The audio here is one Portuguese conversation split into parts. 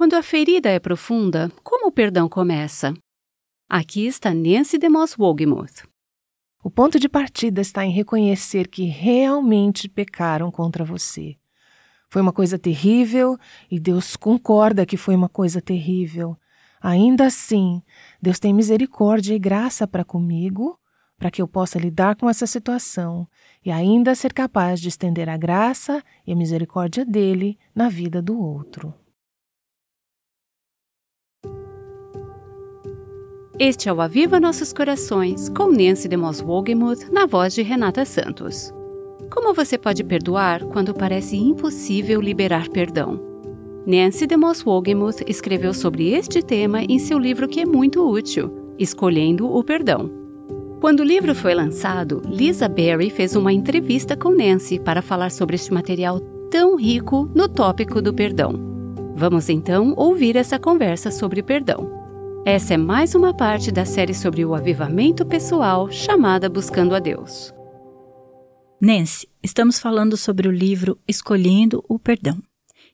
Quando a ferida é profunda, como o perdão começa? Aqui está Nancy DeMoss Wogemuth. O ponto de partida está em reconhecer que realmente pecaram contra você. Foi uma coisa terrível e Deus concorda que foi uma coisa terrível. Ainda assim, Deus tem misericórdia e graça para comigo, para que eu possa lidar com essa situação e ainda ser capaz de estender a graça e a misericórdia dele na vida do outro. Este é o Aviva Nossos Corações, com Nancy DeMoss Wogemuth, na voz de Renata Santos. Como você pode perdoar quando parece impossível liberar perdão? Nancy DeMoss Wogemuth escreveu sobre este tema em seu livro que é muito útil, Escolhendo o Perdão. Quando o livro foi lançado, Lisa Berry fez uma entrevista com Nancy para falar sobre este material tão rico no tópico do perdão. Vamos então ouvir essa conversa sobre perdão. Essa é mais uma parte da série sobre o avivamento pessoal chamada Buscando a Deus. Nancy, estamos falando sobre o livro Escolhendo o Perdão.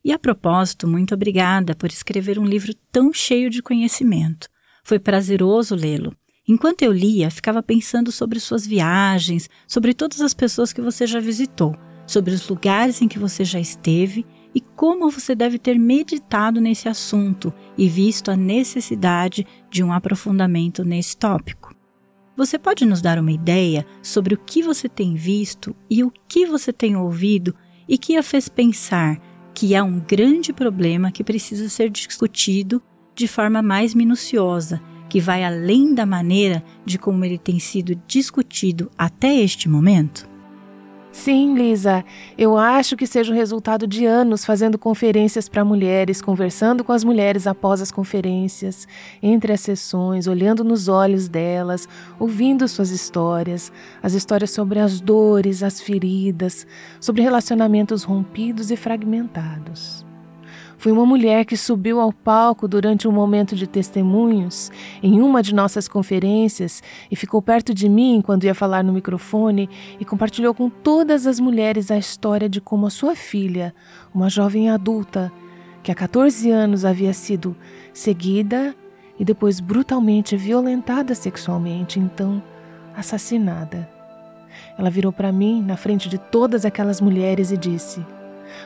E a propósito, muito obrigada por escrever um livro tão cheio de conhecimento. Foi prazeroso lê-lo. Enquanto eu lia, ficava pensando sobre suas viagens, sobre todas as pessoas que você já visitou, sobre os lugares em que você já esteve e como você deve ter meditado nesse assunto e visto a necessidade de um aprofundamento nesse tópico. Você pode nos dar uma ideia sobre o que você tem visto e o que você tem ouvido e que a fez pensar que há um grande problema que precisa ser discutido de forma mais minuciosa, que vai além da maneira de como ele tem sido discutido até este momento? Sim, Lisa, eu acho que seja o resultado de anos fazendo conferências para mulheres, conversando com as mulheres após as conferências, entre as sessões, olhando nos olhos delas, ouvindo suas histórias, as histórias sobre as dores, as feridas, sobre relacionamentos rompidos e fragmentados. Foi uma mulher que subiu ao palco durante um momento de testemunhos em uma de nossas conferências e ficou perto de mim quando ia falar no microfone e compartilhou com todas as mulheres a história de como a sua filha, uma jovem adulta, que há 14 anos havia sido seguida e depois brutalmente violentada sexualmente, então assassinada. Ela virou para mim na frente de todas aquelas mulheres e disse: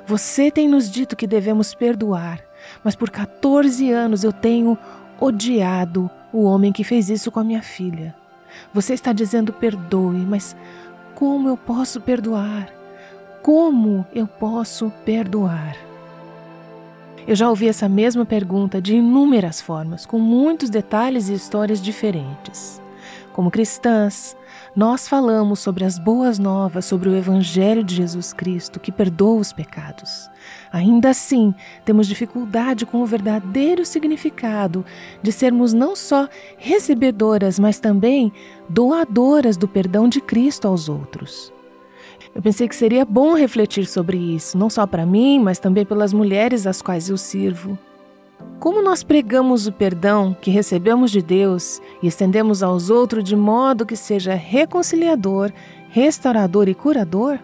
você tem nos dito que devemos perdoar, mas por 14 anos eu tenho odiado o homem que fez isso com a minha filha. Você está dizendo perdoe, mas como eu posso perdoar? Como eu posso perdoar? Eu já ouvi essa mesma pergunta de inúmeras formas, com muitos detalhes e histórias diferentes. Como cristãs, nós falamos sobre as boas novas, sobre o Evangelho de Jesus Cristo que perdoa os pecados. Ainda assim, temos dificuldade com o verdadeiro significado de sermos não só recebedoras, mas também doadoras do perdão de Cristo aos outros. Eu pensei que seria bom refletir sobre isso, não só para mim, mas também pelas mulheres às quais eu sirvo. Como nós pregamos o perdão que recebemos de Deus e estendemos aos outros de modo que seja reconciliador, restaurador e curador?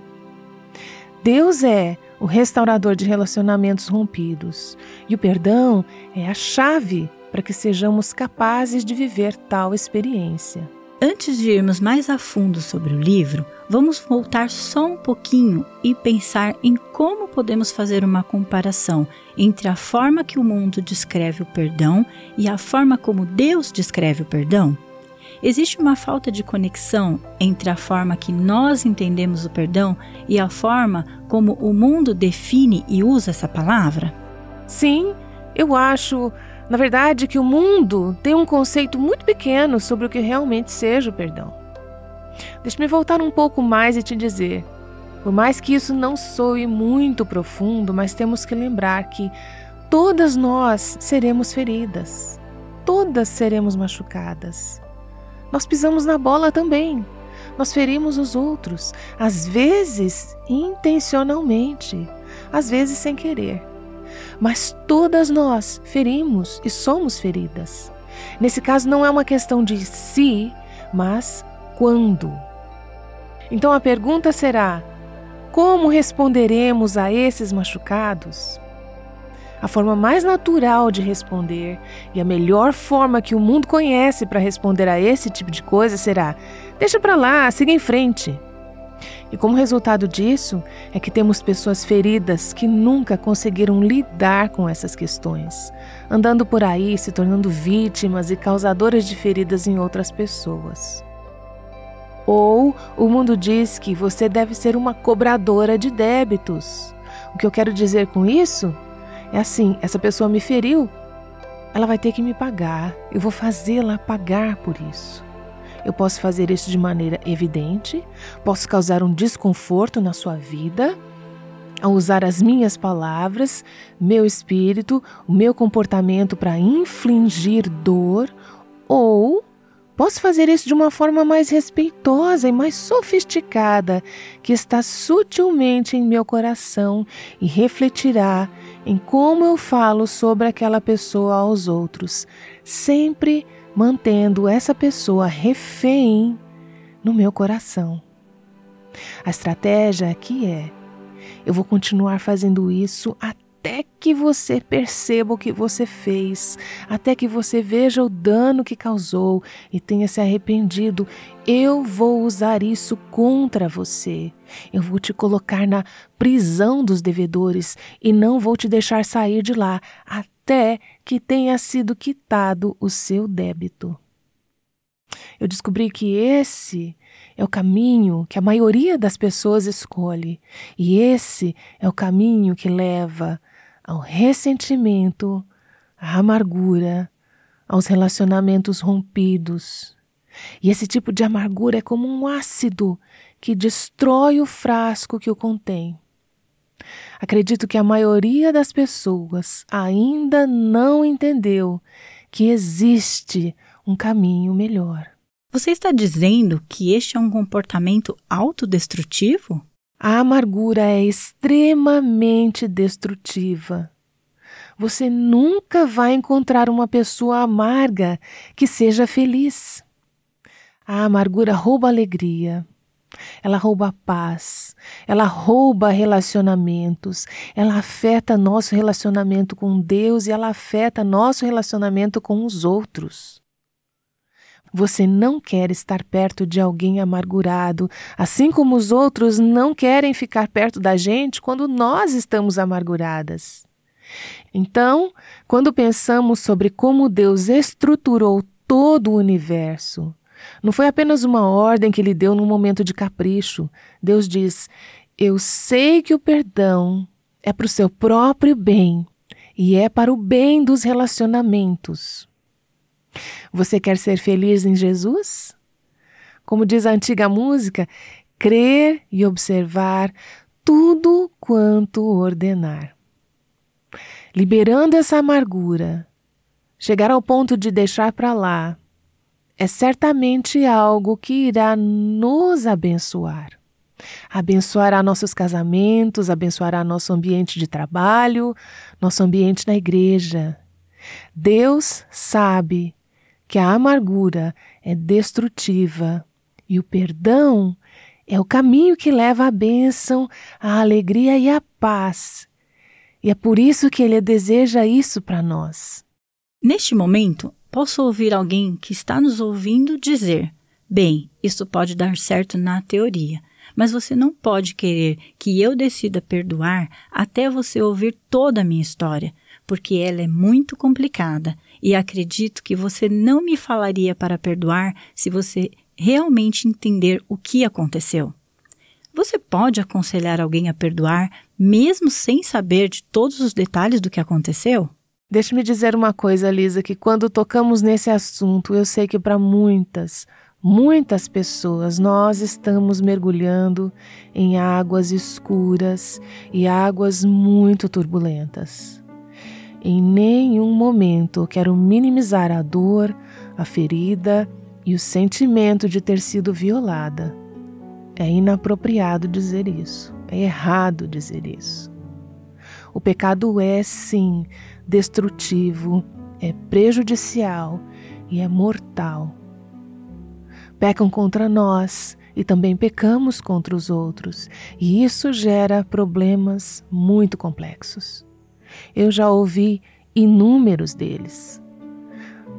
Deus é o restaurador de relacionamentos rompidos e o perdão é a chave para que sejamos capazes de viver tal experiência. Antes de irmos mais a fundo sobre o livro, vamos voltar só um pouquinho e pensar em como podemos fazer uma comparação entre a forma que o mundo descreve o perdão e a forma como Deus descreve o perdão. Existe uma falta de conexão entre a forma que nós entendemos o perdão e a forma como o mundo define e usa essa palavra? Sim, eu acho na verdade, que o mundo tem um conceito muito pequeno sobre o que realmente seja o perdão. Deixe-me voltar um pouco mais e te dizer: por mais que isso não soe muito profundo, mas temos que lembrar que todas nós seremos feridas, todas seremos machucadas. Nós pisamos na bola também. Nós ferimos os outros, às vezes intencionalmente, às vezes sem querer mas todas nós ferimos e somos feridas. Nesse caso, não é uma questão de se, mas quando. Então a pergunta será: como responderemos a esses machucados? A forma mais natural de responder e a melhor forma que o mundo conhece para responder a esse tipo de coisa será: deixa para lá, siga em frente. E como resultado disso, é que temos pessoas feridas que nunca conseguiram lidar com essas questões, andando por aí se tornando vítimas e causadoras de feridas em outras pessoas. Ou o mundo diz que você deve ser uma cobradora de débitos. O que eu quero dizer com isso é assim: essa pessoa me feriu, ela vai ter que me pagar, eu vou fazê-la pagar por isso. Eu posso fazer isso de maneira evidente, posso causar um desconforto na sua vida, ao usar as minhas palavras, meu espírito, o meu comportamento para infligir dor, ou posso fazer isso de uma forma mais respeitosa e mais sofisticada, que está sutilmente em meu coração e refletirá em como eu falo sobre aquela pessoa aos outros, sempre mantendo essa pessoa refém no meu coração. A estratégia aqui é: eu vou continuar fazendo isso até que você perceba o que você fez, até que você veja o dano que causou e tenha se arrependido. Eu vou usar isso contra você. Eu vou te colocar na prisão dos devedores e não vou te deixar sair de lá até que tenha sido quitado o seu débito. Eu descobri que esse é o caminho que a maioria das pessoas escolhe, e esse é o caminho que leva ao ressentimento, à amargura, aos relacionamentos rompidos. E esse tipo de amargura é como um ácido que destrói o frasco que o contém. Acredito que a maioria das pessoas ainda não entendeu que existe um caminho melhor. Você está dizendo que este é um comportamento autodestrutivo? A amargura é extremamente destrutiva. Você nunca vai encontrar uma pessoa amarga que seja feliz. A amargura rouba alegria, ela rouba a paz, ela rouba relacionamentos, ela afeta nosso relacionamento com Deus e ela afeta nosso relacionamento com os outros. Você não quer estar perto de alguém amargurado, assim como os outros não querem ficar perto da gente quando nós estamos amarguradas. Então, quando pensamos sobre como Deus estruturou todo o universo, não foi apenas uma ordem que ele deu num momento de capricho. Deus diz: Eu sei que o perdão é para o seu próprio bem e é para o bem dos relacionamentos. Você quer ser feliz em Jesus? Como diz a antiga música, crer e observar tudo quanto ordenar. Liberando essa amargura, chegar ao ponto de deixar para lá é certamente algo que irá nos abençoar. Abençoará nossos casamentos, abençoará nosso ambiente de trabalho, nosso ambiente na igreja. Deus sabe que a amargura é destrutiva e o perdão é o caminho que leva à bênção, à alegria e à paz. E é por isso que Ele deseja isso para nós. Neste momento, posso ouvir alguém que está nos ouvindo dizer: bem, isso pode dar certo na teoria, mas você não pode querer que eu decida perdoar até você ouvir toda a minha história, porque ela é muito complicada e acredito que você não me falaria para perdoar se você realmente entender o que aconteceu. Você pode aconselhar alguém a perdoar mesmo sem saber de todos os detalhes do que aconteceu? Deixe-me dizer uma coisa, Lisa, que quando tocamos nesse assunto, eu sei que para muitas, muitas pessoas nós estamos mergulhando em águas escuras e águas muito turbulentas. Em nenhum momento quero minimizar a dor, a ferida e o sentimento de ter sido violada. É inapropriado dizer isso, é errado dizer isso. O pecado é, sim, destrutivo, é prejudicial e é mortal. Pecam contra nós e também pecamos contra os outros, e isso gera problemas muito complexos. Eu já ouvi inúmeros deles.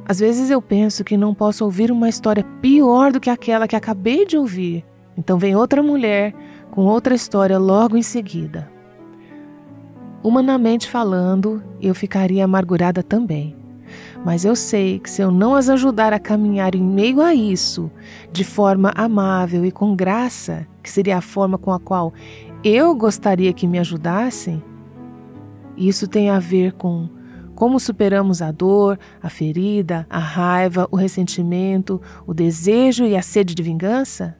Às vezes eu penso que não posso ouvir uma história pior do que aquela que acabei de ouvir. Então vem outra mulher com outra história logo em seguida. Humanamente falando, eu ficaria amargurada também. Mas eu sei que se eu não as ajudar a caminhar em meio a isso, de forma amável e com graça, que seria a forma com a qual eu gostaria que me ajudassem, isso tem a ver com como superamos a dor, a ferida, a raiva, o ressentimento, o desejo e a sede de vingança?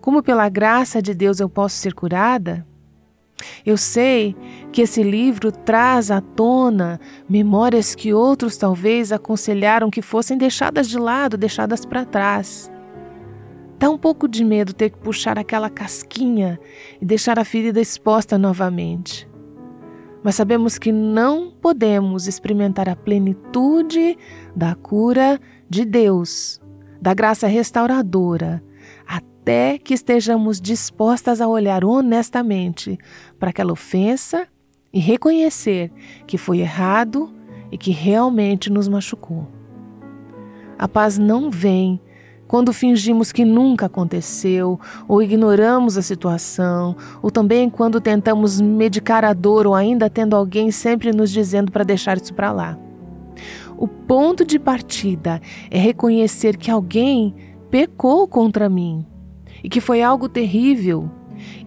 Como pela graça de Deus eu posso ser curada? Eu sei que esse livro traz à tona memórias que outros talvez aconselharam que fossem deixadas de lado, deixadas para trás. Dá um pouco de medo ter que puxar aquela casquinha e deixar a ferida exposta novamente. Mas sabemos que não podemos experimentar a plenitude da cura de Deus, da graça restauradora, até que estejamos dispostas a olhar honestamente para aquela ofensa e reconhecer que foi errado e que realmente nos machucou. A paz não vem quando fingimos que nunca aconteceu, ou ignoramos a situação, ou também quando tentamos medicar a dor, ou ainda tendo alguém sempre nos dizendo para deixar isso para lá. O ponto de partida é reconhecer que alguém pecou contra mim e que foi algo terrível,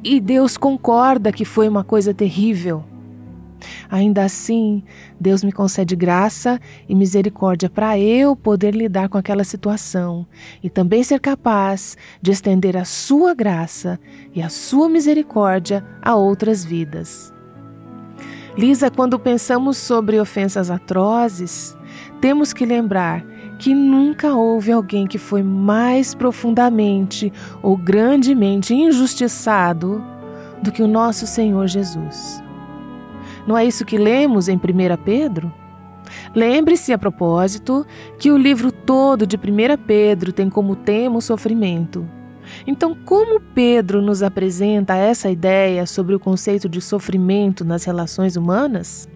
e Deus concorda que foi uma coisa terrível. Ainda assim, Deus me concede graça e misericórdia para eu poder lidar com aquela situação e também ser capaz de estender a sua graça e a sua misericórdia a outras vidas. Lisa, quando pensamos sobre ofensas atrozes, temos que lembrar que nunca houve alguém que foi mais profundamente ou grandemente injustiçado do que o nosso Senhor Jesus. Não é isso que lemos em 1 Pedro? Lembre-se, a propósito, que o livro todo de 1 Pedro tem como tema o sofrimento. Então, como Pedro nos apresenta essa ideia sobre o conceito de sofrimento nas relações humanas?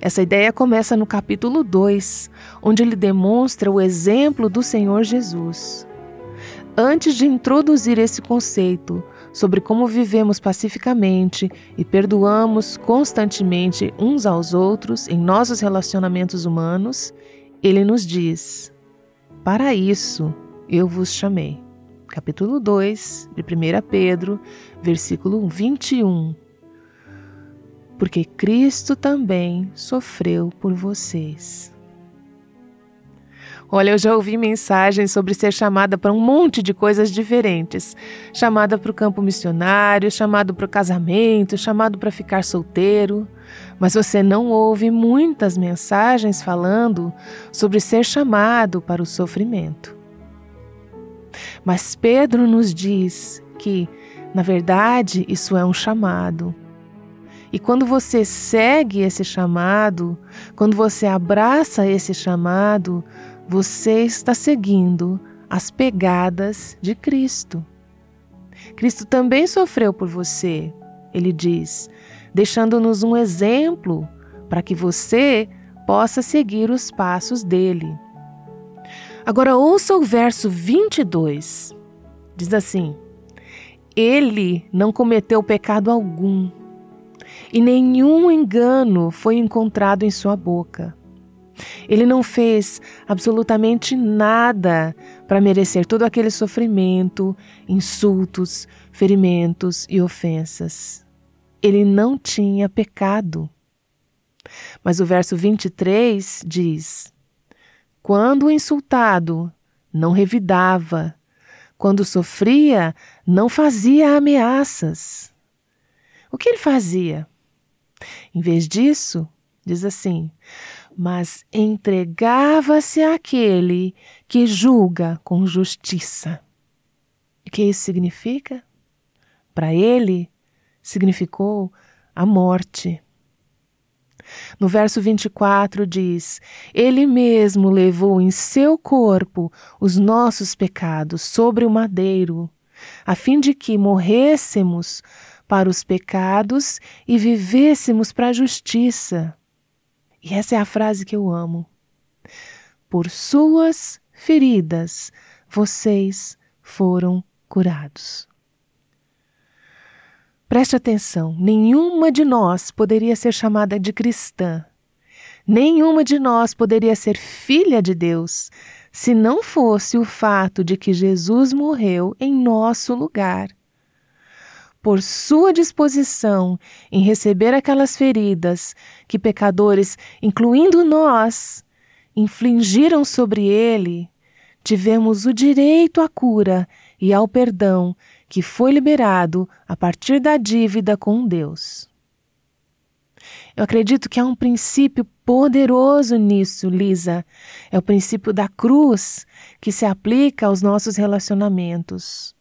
Essa ideia começa no capítulo 2, onde ele demonstra o exemplo do Senhor Jesus. Antes de introduzir esse conceito sobre como vivemos pacificamente e perdoamos constantemente uns aos outros em nossos relacionamentos humanos, ele nos diz: Para isso eu vos chamei. Capítulo 2 de 1 Pedro, versículo 21 porque Cristo também sofreu por vocês. Olha, eu já ouvi mensagens sobre ser chamada para um monte de coisas diferentes. Chamada para o campo missionário, chamado para o casamento, chamado para ficar solteiro. Mas você não ouve muitas mensagens falando sobre ser chamado para o sofrimento. Mas Pedro nos diz que, na verdade, isso é um chamado. E quando você segue esse chamado, quando você abraça esse chamado, você está seguindo as pegadas de Cristo. Cristo também sofreu por você, ele diz, deixando-nos um exemplo para que você possa seguir os passos dele. Agora ouça o verso 22. Diz assim: Ele não cometeu pecado algum e nenhum engano foi encontrado em sua boca. Ele não fez absolutamente nada para merecer todo aquele sofrimento, insultos, ferimentos e ofensas. Ele não tinha pecado. Mas o verso 23 diz: Quando o insultado não revidava, quando sofria, não fazia ameaças. O que ele fazia? Em vez disso, diz assim: mas entregava-se àquele que julga com justiça. O que isso significa? Para ele, significou a morte. No verso 24 diz: Ele mesmo levou em seu corpo os nossos pecados sobre o madeiro, a fim de que morrêssemos para os pecados e vivêssemos para a justiça. E essa é a frase que eu amo. Por suas feridas vocês foram curados. Preste atenção: nenhuma de nós poderia ser chamada de cristã, nenhuma de nós poderia ser filha de Deus se não fosse o fato de que Jesus morreu em nosso lugar. Por sua disposição em receber aquelas feridas que pecadores, incluindo nós, infligiram sobre ele, tivemos o direito à cura e ao perdão que foi liberado a partir da dívida com Deus. Eu acredito que há um princípio poderoso nisso, Lisa. É o princípio da cruz que se aplica aos nossos relacionamentos.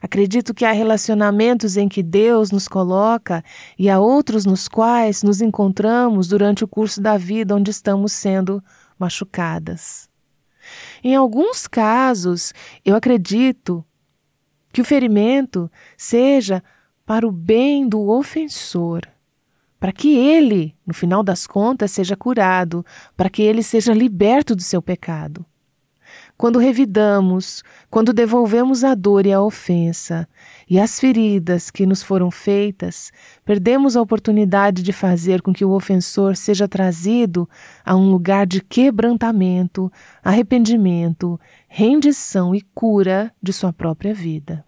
Acredito que há relacionamentos em que Deus nos coloca e há outros nos quais nos encontramos durante o curso da vida onde estamos sendo machucadas. Em alguns casos, eu acredito que o ferimento seja para o bem do ofensor para que ele, no final das contas, seja curado, para que ele seja liberto do seu pecado. Quando revidamos, quando devolvemos a dor e a ofensa e as feridas que nos foram feitas, perdemos a oportunidade de fazer com que o ofensor seja trazido a um lugar de quebrantamento, arrependimento, rendição e cura de sua própria vida.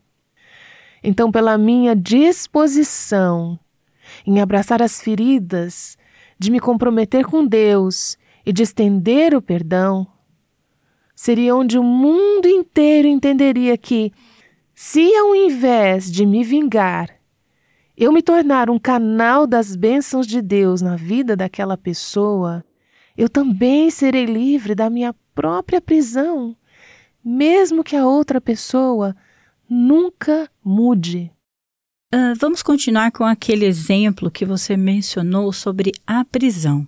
Então, pela minha disposição em abraçar as feridas, de me comprometer com Deus e de estender o perdão, seria onde o mundo inteiro entenderia que, se ao invés de me vingar, eu me tornar um canal das bênçãos de Deus na vida daquela pessoa, eu também serei livre da minha própria prisão, mesmo que a outra pessoa nunca mude. Uh, vamos continuar com aquele exemplo que você mencionou sobre a prisão,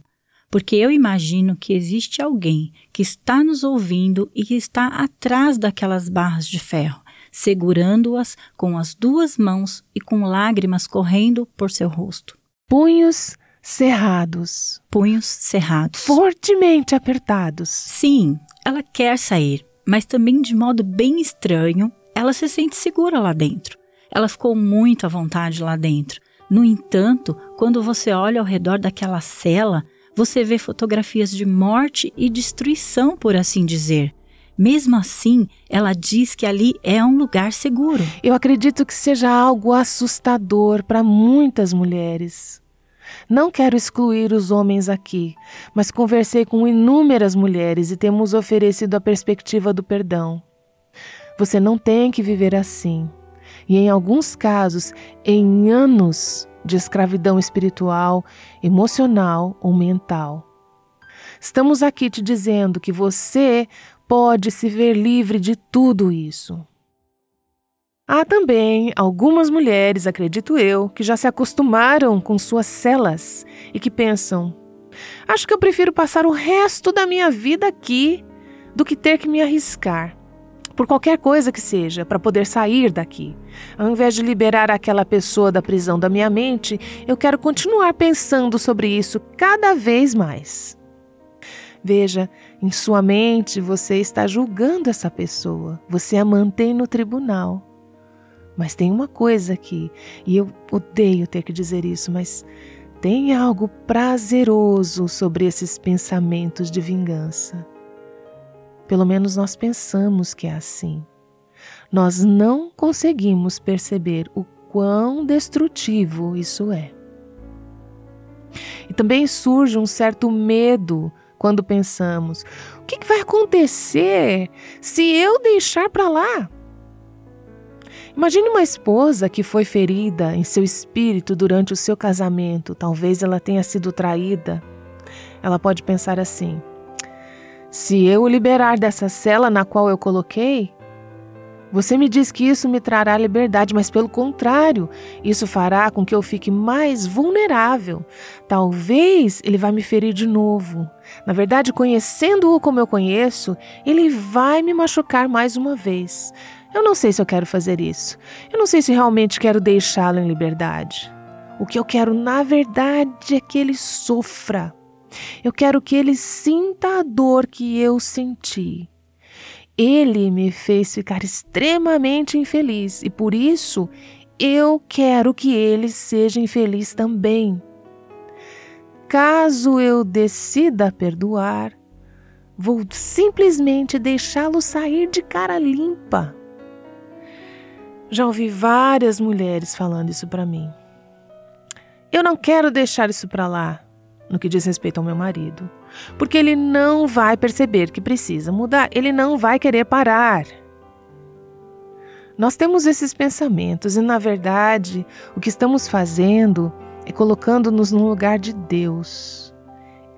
porque eu imagino que existe alguém que está nos ouvindo e que está atrás daquelas barras de ferro, segurando-as com as duas mãos e com lágrimas correndo por seu rosto. Punhos cerrados. Punhos cerrados. Fortemente apertados. Sim, ela quer sair, mas também de modo bem estranho, ela se sente segura lá dentro. Ela ficou muito à vontade lá dentro. No entanto, quando você olha ao redor daquela cela, você vê fotografias de morte e destruição, por assim dizer. Mesmo assim, ela diz que ali é um lugar seguro. Eu acredito que seja algo assustador para muitas mulheres. Não quero excluir os homens aqui, mas conversei com inúmeras mulheres e temos oferecido a perspectiva do perdão. Você não tem que viver assim e, em alguns casos, em anos de escravidão espiritual, emocional ou mental. Estamos aqui te dizendo que você pode se ver livre de tudo isso. Há também algumas mulheres, acredito eu, que já se acostumaram com suas celas e que pensam: acho que eu prefiro passar o resto da minha vida aqui do que ter que me arriscar por qualquer coisa que seja, para poder sair daqui. Ao invés de liberar aquela pessoa da prisão da minha mente, eu quero continuar pensando sobre isso cada vez mais. Veja, em sua mente você está julgando essa pessoa, você a mantém no tribunal. Mas tem uma coisa aqui, e eu odeio ter que dizer isso, mas tem algo prazeroso sobre esses pensamentos de vingança. Pelo menos nós pensamos que é assim. Nós não conseguimos perceber o quão destrutivo isso é. E também surge um certo medo quando pensamos: o que vai acontecer se eu deixar para lá? Imagine uma esposa que foi ferida em seu espírito durante o seu casamento, talvez ela tenha sido traída. Ela pode pensar assim: se eu o liberar dessa cela na qual eu coloquei, você me diz que isso me trará liberdade, mas pelo contrário, isso fará com que eu fique mais vulnerável. Talvez ele vá me ferir de novo. Na verdade, conhecendo-o como eu conheço, ele vai me machucar mais uma vez. Eu não sei se eu quero fazer isso. Eu não sei se realmente quero deixá-lo em liberdade. O que eu quero, na verdade, é que ele sofra. Eu quero que ele sinta a dor que eu senti. Ele me fez ficar extremamente infeliz e por isso eu quero que ele seja infeliz também. Caso eu decida perdoar, vou simplesmente deixá-lo sair de cara limpa. Já ouvi várias mulheres falando isso para mim. Eu não quero deixar isso para lá, no que diz respeito ao meu marido, porque ele não vai perceber que precisa mudar, ele não vai querer parar. Nós temos esses pensamentos e, na verdade, o que estamos fazendo é colocando-nos no lugar de Deus.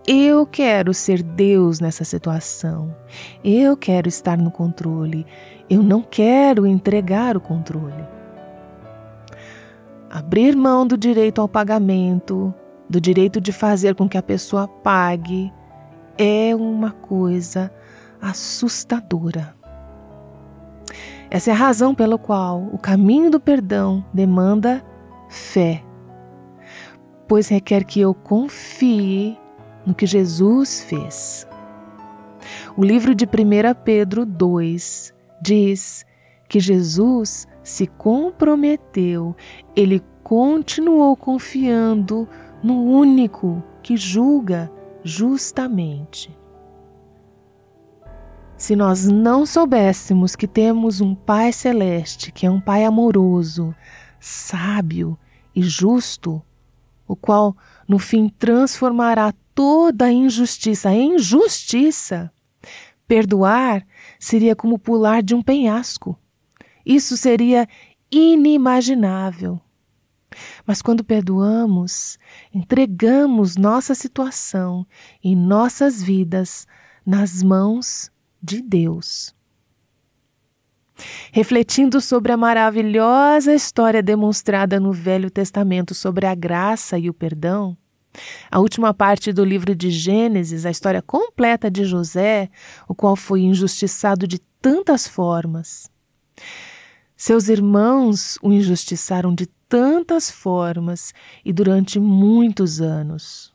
Eu quero ser Deus nessa situação. Eu quero estar no controle. Eu não quero entregar o controle. Abrir mão do direito ao pagamento, do direito de fazer com que a pessoa pague, é uma coisa assustadora. Essa é a razão pela qual o caminho do perdão demanda fé, pois requer que eu confie no que Jesus fez. O livro de 1 Pedro 2 diz que Jesus se comprometeu, ele continuou confiando no único que julga justamente. Se nós não soubéssemos que temos um Pai Celeste, que é um Pai amoroso, sábio e justo, o qual no fim transformará toda a injustiça em justiça, perdoar seria como pular de um penhasco. Isso seria inimaginável. Mas quando perdoamos, entregamos nossa situação e nossas vidas nas mãos de Deus. Refletindo sobre a maravilhosa história demonstrada no Velho Testamento sobre a graça e o perdão, a última parte do livro de Gênesis, a história completa de José, o qual foi injustiçado de tantas formas. Seus irmãos o injustiçaram de tantas formas e durante muitos anos.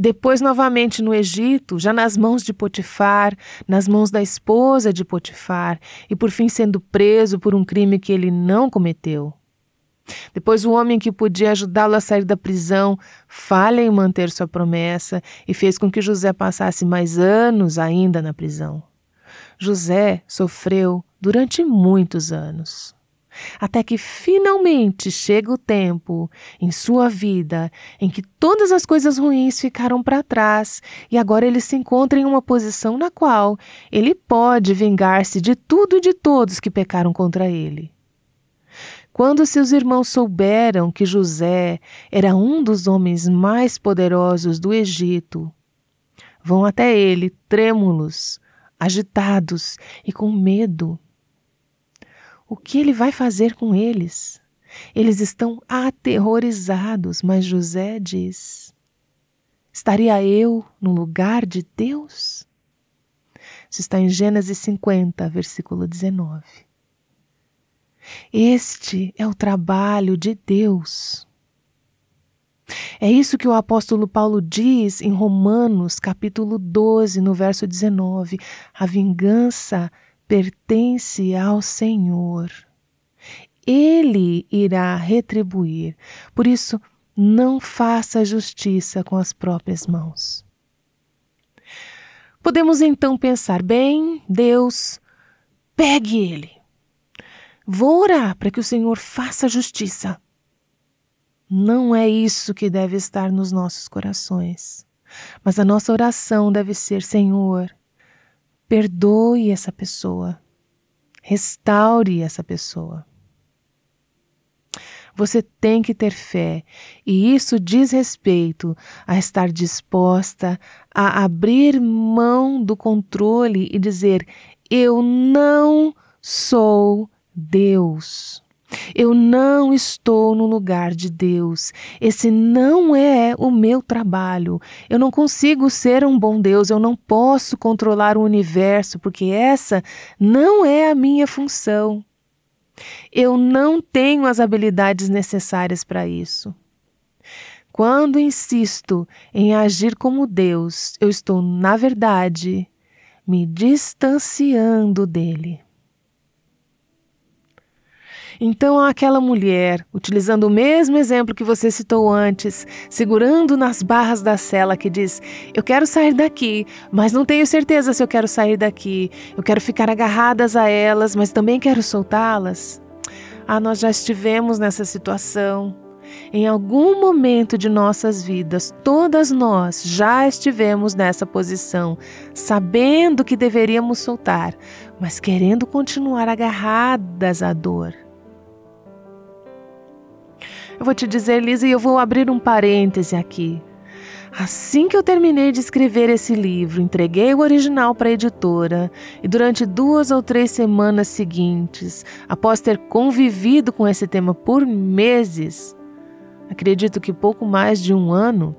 Depois, novamente no Egito, já nas mãos de Potifar, nas mãos da esposa de Potifar, e por fim sendo preso por um crime que ele não cometeu. Depois, o homem que podia ajudá-lo a sair da prisão falha em manter sua promessa e fez com que José passasse mais anos ainda na prisão. José sofreu durante muitos anos. Até que finalmente chega o tempo em sua vida em que todas as coisas ruins ficaram para trás e agora ele se encontra em uma posição na qual ele pode vingar-se de tudo e de todos que pecaram contra ele. Quando seus irmãos souberam que José era um dos homens mais poderosos do Egito, vão até ele trêmulos, agitados e com medo. O que ele vai fazer com eles? Eles estão aterrorizados, mas José diz: Estaria eu no lugar de Deus? Isso está em Gênesis 50, versículo 19. Este é o trabalho de Deus. É isso que o apóstolo Paulo diz em Romanos, capítulo 12, no verso 19. A vingança pertence ao Senhor. Ele irá retribuir. Por isso, não faça justiça com as próprias mãos. Podemos então pensar: bem, Deus, pegue ele Vou orar para que o Senhor faça justiça. Não é isso que deve estar nos nossos corações. Mas a nossa oração deve ser: Senhor, perdoe essa pessoa, restaure essa pessoa. Você tem que ter fé, e isso diz respeito a estar disposta a abrir mão do controle e dizer: Eu não sou Deus. Eu não estou no lugar de Deus. Esse não é o meu trabalho. Eu não consigo ser um bom Deus. Eu não posso controlar o universo, porque essa não é a minha função. Eu não tenho as habilidades necessárias para isso. Quando insisto em agir como Deus, eu estou, na verdade, me distanciando dele. Então, aquela mulher, utilizando o mesmo exemplo que você citou antes, segurando nas barras da cela, que diz: Eu quero sair daqui, mas não tenho certeza se eu quero sair daqui. Eu quero ficar agarradas a elas, mas também quero soltá-las. Ah, nós já estivemos nessa situação. Em algum momento de nossas vidas, todas nós já estivemos nessa posição, sabendo que deveríamos soltar, mas querendo continuar agarradas à dor. Eu vou te dizer, Lisa, e eu vou abrir um parêntese aqui. Assim que eu terminei de escrever esse livro, entreguei o original para a editora e durante duas ou três semanas seguintes, após ter convivido com esse tema por meses, acredito que pouco mais de um ano,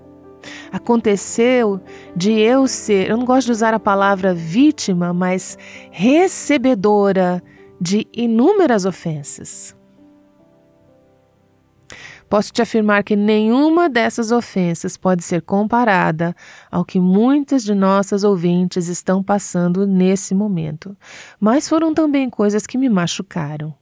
aconteceu de eu ser, eu não gosto de usar a palavra vítima, mas recebedora de inúmeras ofensas. Posso te afirmar que nenhuma dessas ofensas pode ser comparada ao que muitas de nossas ouvintes estão passando nesse momento, mas foram também coisas que me machucaram.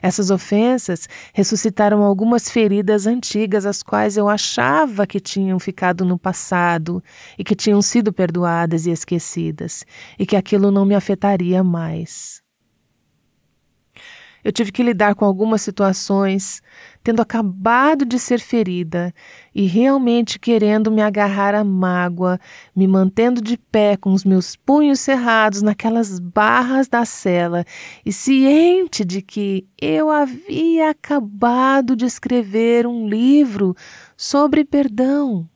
Essas ofensas ressuscitaram algumas feridas antigas, as quais eu achava que tinham ficado no passado e que tinham sido perdoadas e esquecidas, e que aquilo não me afetaria mais. Eu tive que lidar com algumas situações, tendo acabado de ser ferida e realmente querendo me agarrar à mágoa, me mantendo de pé com os meus punhos cerrados naquelas barras da cela e ciente de que eu havia acabado de escrever um livro sobre perdão.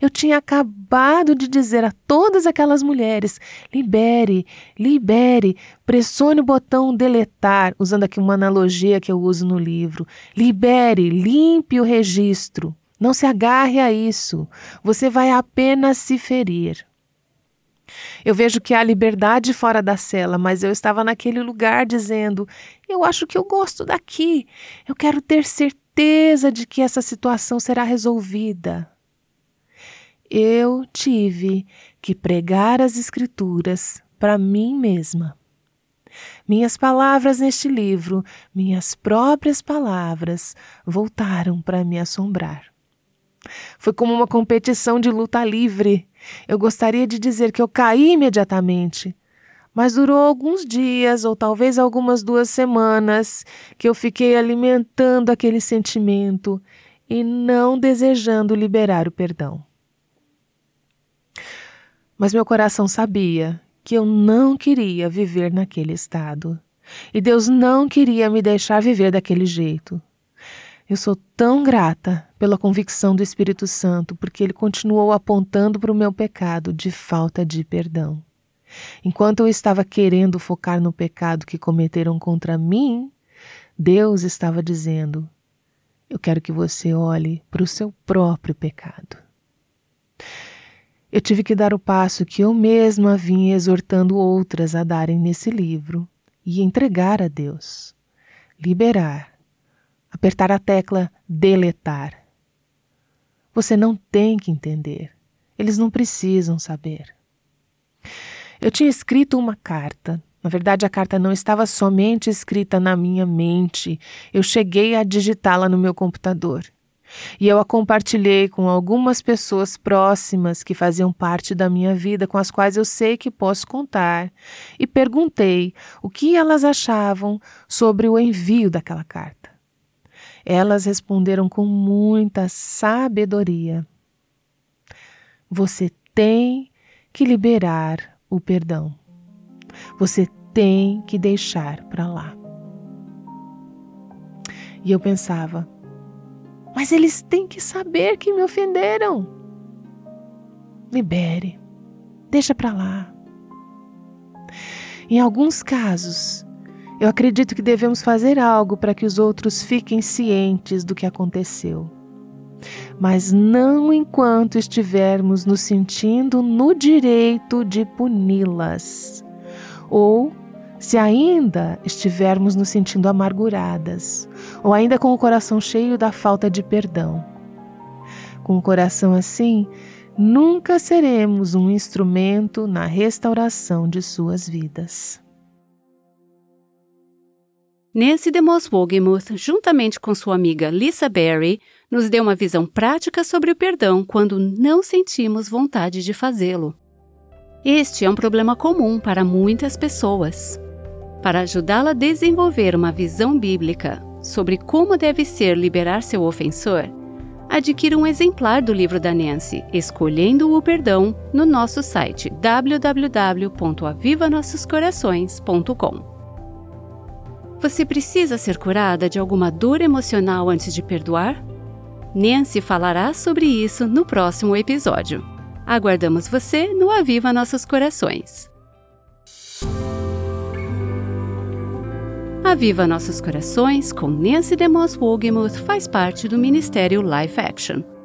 Eu tinha acabado de dizer a todas aquelas mulheres: libere, libere, pressione o botão deletar, usando aqui uma analogia que eu uso no livro. Libere, limpe o registro. Não se agarre a isso. Você vai apenas se ferir. Eu vejo que há liberdade fora da cela, mas eu estava naquele lugar dizendo: eu acho que eu gosto daqui. Eu quero ter certeza de que essa situação será resolvida eu tive que pregar as Escrituras para mim mesma. Minhas palavras neste livro, minhas próprias palavras, voltaram para me assombrar. Foi como uma competição de luta livre. Eu gostaria de dizer que eu caí imediatamente, mas durou alguns dias ou talvez algumas duas semanas que eu fiquei alimentando aquele sentimento e não desejando liberar o perdão. Mas meu coração sabia que eu não queria viver naquele estado. E Deus não queria me deixar viver daquele jeito. Eu sou tão grata pela convicção do Espírito Santo, porque ele continuou apontando para o meu pecado de falta de perdão. Enquanto eu estava querendo focar no pecado que cometeram contra mim, Deus estava dizendo: Eu quero que você olhe para o seu próprio pecado. Eu tive que dar o passo que eu mesma vinha exortando outras a darem nesse livro e entregar a Deus. Liberar. Apertar a tecla deletar. Você não tem que entender. Eles não precisam saber. Eu tinha escrito uma carta. Na verdade, a carta não estava somente escrita na minha mente. Eu cheguei a digitá-la no meu computador. E eu a compartilhei com algumas pessoas próximas que faziam parte da minha vida, com as quais eu sei que posso contar, e perguntei o que elas achavam sobre o envio daquela carta. Elas responderam com muita sabedoria. Você tem que liberar o perdão. Você tem que deixar para lá. E eu pensava, mas eles têm que saber que me ofenderam. Libere, deixa para lá. Em alguns casos, Eu acredito que devemos fazer algo para que os outros fiquem cientes do que aconteceu. Mas não enquanto estivermos nos sentindo no direito de puni-las. Ou se ainda estivermos nos sentindo amarguradas, ou ainda com o coração cheio da falta de perdão. Com o coração assim, nunca seremos um instrumento na restauração de suas vidas. Nancy DeMoss Wogemuth, juntamente com sua amiga Lisa Berry, nos deu uma visão prática sobre o perdão quando não sentimos vontade de fazê-lo. Este é um problema comum para muitas pessoas. Para ajudá-la a desenvolver uma visão bíblica sobre como deve ser liberar seu ofensor, adquira um exemplar do livro da Nancy, Escolhendo o Perdão, no nosso site www.avivanossoscorações.com. Você precisa ser curada de alguma dor emocional antes de perdoar? Nancy falará sobre isso no próximo episódio. Aguardamos você no Aviva Nossos Corações. Aviva Nossos Corações com Nancy DeMoss Wogemuth faz parte do Ministério Life Action.